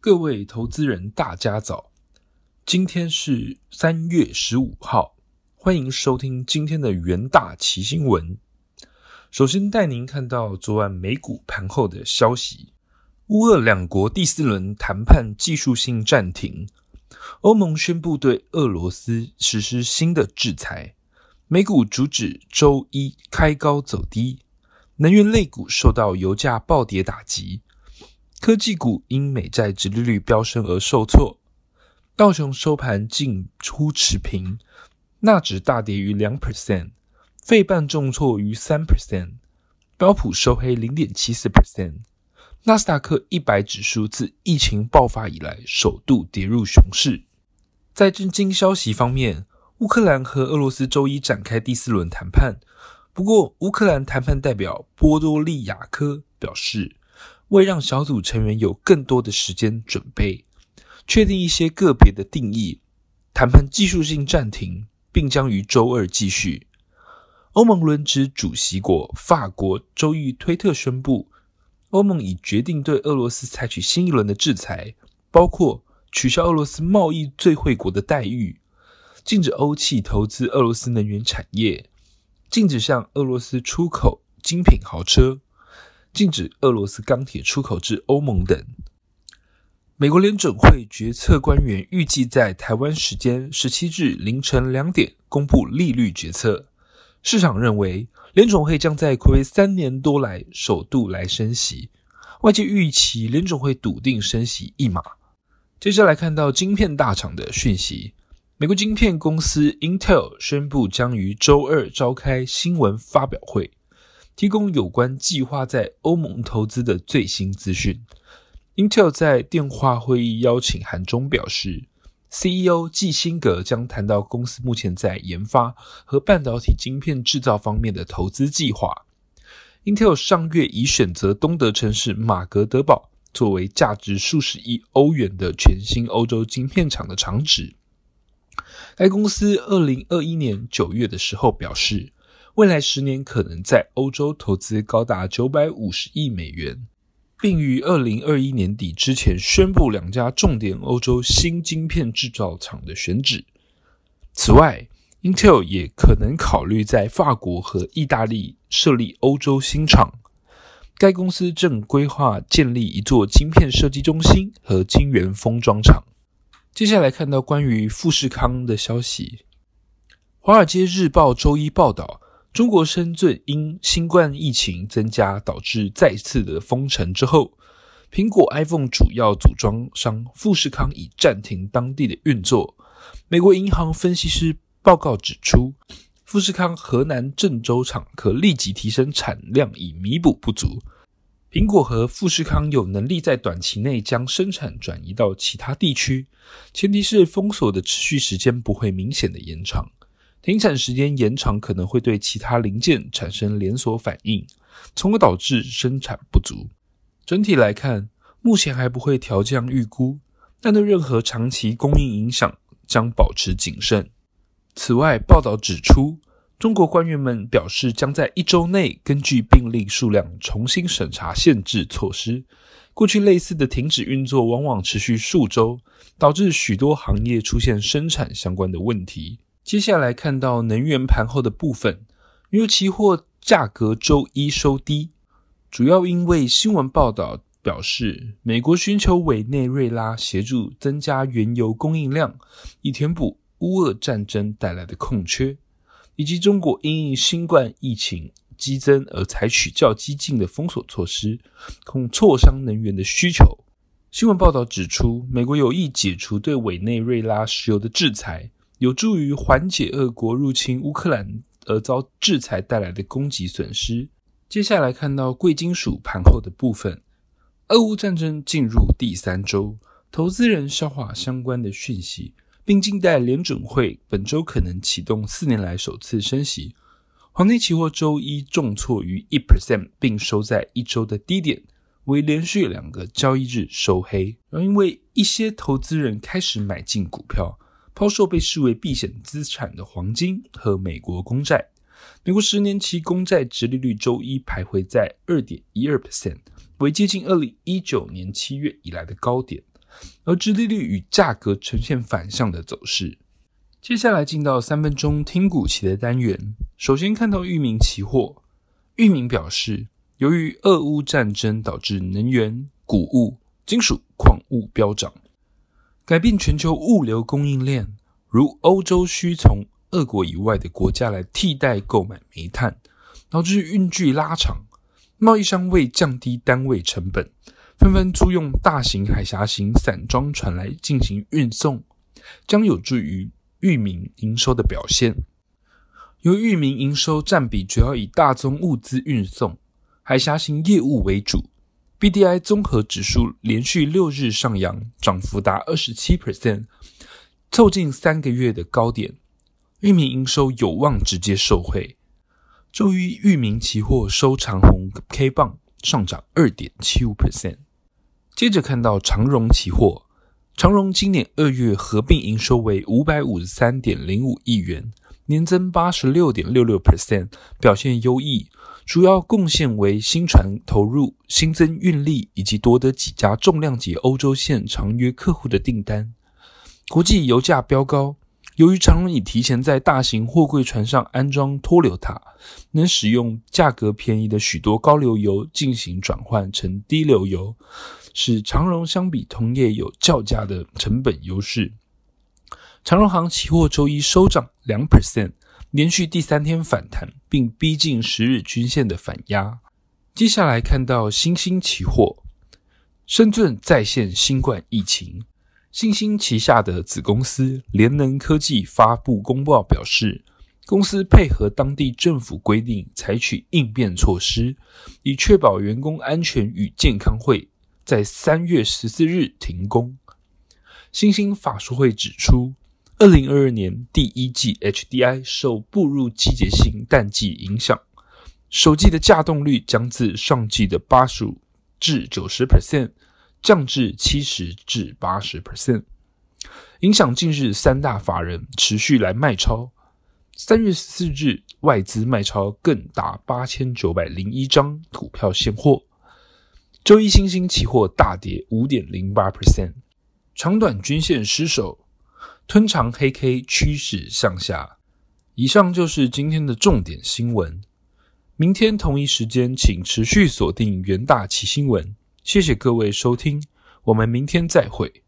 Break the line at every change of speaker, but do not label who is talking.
各位投资人，大家早！今天是三月十五号，欢迎收听今天的元大奇新闻。首先带您看到昨晚美股盘后的消息：乌俄两国第四轮谈判技术性暂停，欧盟宣布对俄罗斯实施新的制裁。美股主指周一开高走低，能源类股受到油价暴跌打击。科技股因美债殖利率飙升而受挫，道琼收盘近乎持平，纳指大跌逾两 percent，费半重挫逾三 percent，标普收黑零点七四 percent，纳斯达克一百指数自疫情爆发以来首度跌入熊市。在震惊消息方面，乌克兰和俄罗斯周一展开第四轮谈判，不过乌克兰谈判代表波多利亚科表示。为让小组成员有更多的时间准备，确定一些个别的定义，谈判技术性暂停，并将于周二继续。欧盟轮值主席国法国周一推特宣布，欧盟已决定对俄罗斯采取新一轮的制裁，包括取消俄罗斯贸易最惠国的待遇，禁止欧气投资俄罗斯能源产业，禁止向俄罗斯出口精品豪车。禁止俄罗斯钢铁出口至欧盟等。美国联准会决策官员预计在台湾时间十七日凌晨两点公布利率决策。市场认为联准会将在暌违三年多来首度来升息，外界预期联准会笃定升息一码。接下来看到晶片大厂的讯息，美国晶片公司 Intel 宣布将于周二召开新闻发表会。提供有关计划在欧盟投资的最新资讯。Intel 在电话会议邀请函中表示，CEO 季辛格将谈到公司目前在研发和半导体晶片制造方面的投资计划。Intel 上月已选择东德城市马格德堡作为价值数十亿欧元的全新欧洲晶片厂的厂址。该公司二零二一年九月的时候表示。未来十年可能在欧洲投资高达九百五十亿美元，并于二零二一年底之前宣布两家重点欧洲新晶片制造厂的选址。此外，Intel 也可能考虑在法国和意大利设立欧洲新厂。该公司正规划建立一座晶片设计中心和晶圆封装厂。接下来看到关于富士康的消息，《华尔街日报》周一报道。中国深圳因新冠疫情增加，导致再次的封城之后，苹果 iPhone 主要组装商富士康已暂停当地的运作。美国银行分析师报告指出，富士康河南郑州厂可立即提升产量以弥补不足。苹果和富士康有能力在短期内将生产转移到其他地区，前提是封锁的持续时间不会明显的延长。停产时间延长可能会对其他零件产生连锁反应，从而导致生产不足。整体来看，目前还不会调降预估，但对任何长期供应影响将保持谨慎。此外，报道指出，中国官员们表示将在一周内根据病例数量重新审查限制措施。过去类似的停止运作往往持续数周，导致许多行业出现生产相关的问题。接下来看到能源盘后的部分，原油期货价格周一收低，主要因为新闻报道表示，美国寻求委内瑞拉协助增加原油供应量，以填补乌俄战争带来的空缺，以及中国因应新冠疫情激增而采取较激进的封锁措施，恐挫伤能源的需求。新闻报道指出，美国有意解除对委内瑞拉石油的制裁。有助于缓解俄国入侵乌克兰而遭制裁带来的供给损失。接下来看到贵金属盘后的部分，俄乌战争进入第三周，投资人消化相关的讯息，并静待联准会本周可能启动四年来首次升息。黄金期货周一重挫于一 percent，并收在一周的低点，为连续两个交易日收黑。而因为一些投资人开始买进股票。抛售被视为避险资产的黄金和美国公债，美国十年期公债直利率周一徘徊在二点一二 percent，为接近二零一九年七月以来的高点。而殖利率与价格呈现反向的走势。接下来进到三分钟听股期的单元，首先看到域名期货，域名表示，由于俄乌战争导致能源、谷物、金属、矿物飙涨，改变全球物流供应链，如欧洲需从俄国以外的国家来替代购买煤炭，导致运距拉长，贸易商为降低单位成本，纷纷租用大型海峡型散装船来进行运送，将有助于。域名营收的表现，由域名营收占比主要以大宗物资运送、海峡型业务为主。BDI 综合指数连续六日上扬，涨幅达二十七 percent，凑近三个月的高点。域名营收有望直接受惠。周一域名期货收长红 K 棒，上涨二点七五 percent。接着看到长荣期货。长荣今年二月合并营收为五百五十三点零五亿元，年增八十六点六六 percent，表现优异。主要贡献为新船投入、新增运力以及夺得几家重量级欧洲线长约客户的订单。国际油价飙高，由于长荣已提前在大型货柜船上安装脱硫塔，能使用价格便宜的许多高流油进行转换成低流油。使长荣相比同业有较佳的成本优势。长荣行期货周一收涨两 percent，连续第三天反弹，并逼近十日均线的反压。接下来看到新兴期货，深圳再现新冠疫情，新兴旗下的子公司联能科技发布公报表示，公司配合当地政府规定，采取应变措施，以确保员工安全与健康。会。在三月十四日停工。新兴法术会指出，二零二二年第一季 HDI 受步入季节性淡季影响，首季的价动率将自上季的八十五至九十 percent 降至七十至八十 percent，影响近日三大法人持续来卖超。三月十四日外资卖超更达八千九百零一张股票现货。周一，新兴期货大跌五点零八 percent，长短均线失守，吞长黑 K 趋势向下。以上就是今天的重点新闻。明天同一时间，请持续锁定元大旗新闻。谢谢各位收听，我们明天再会。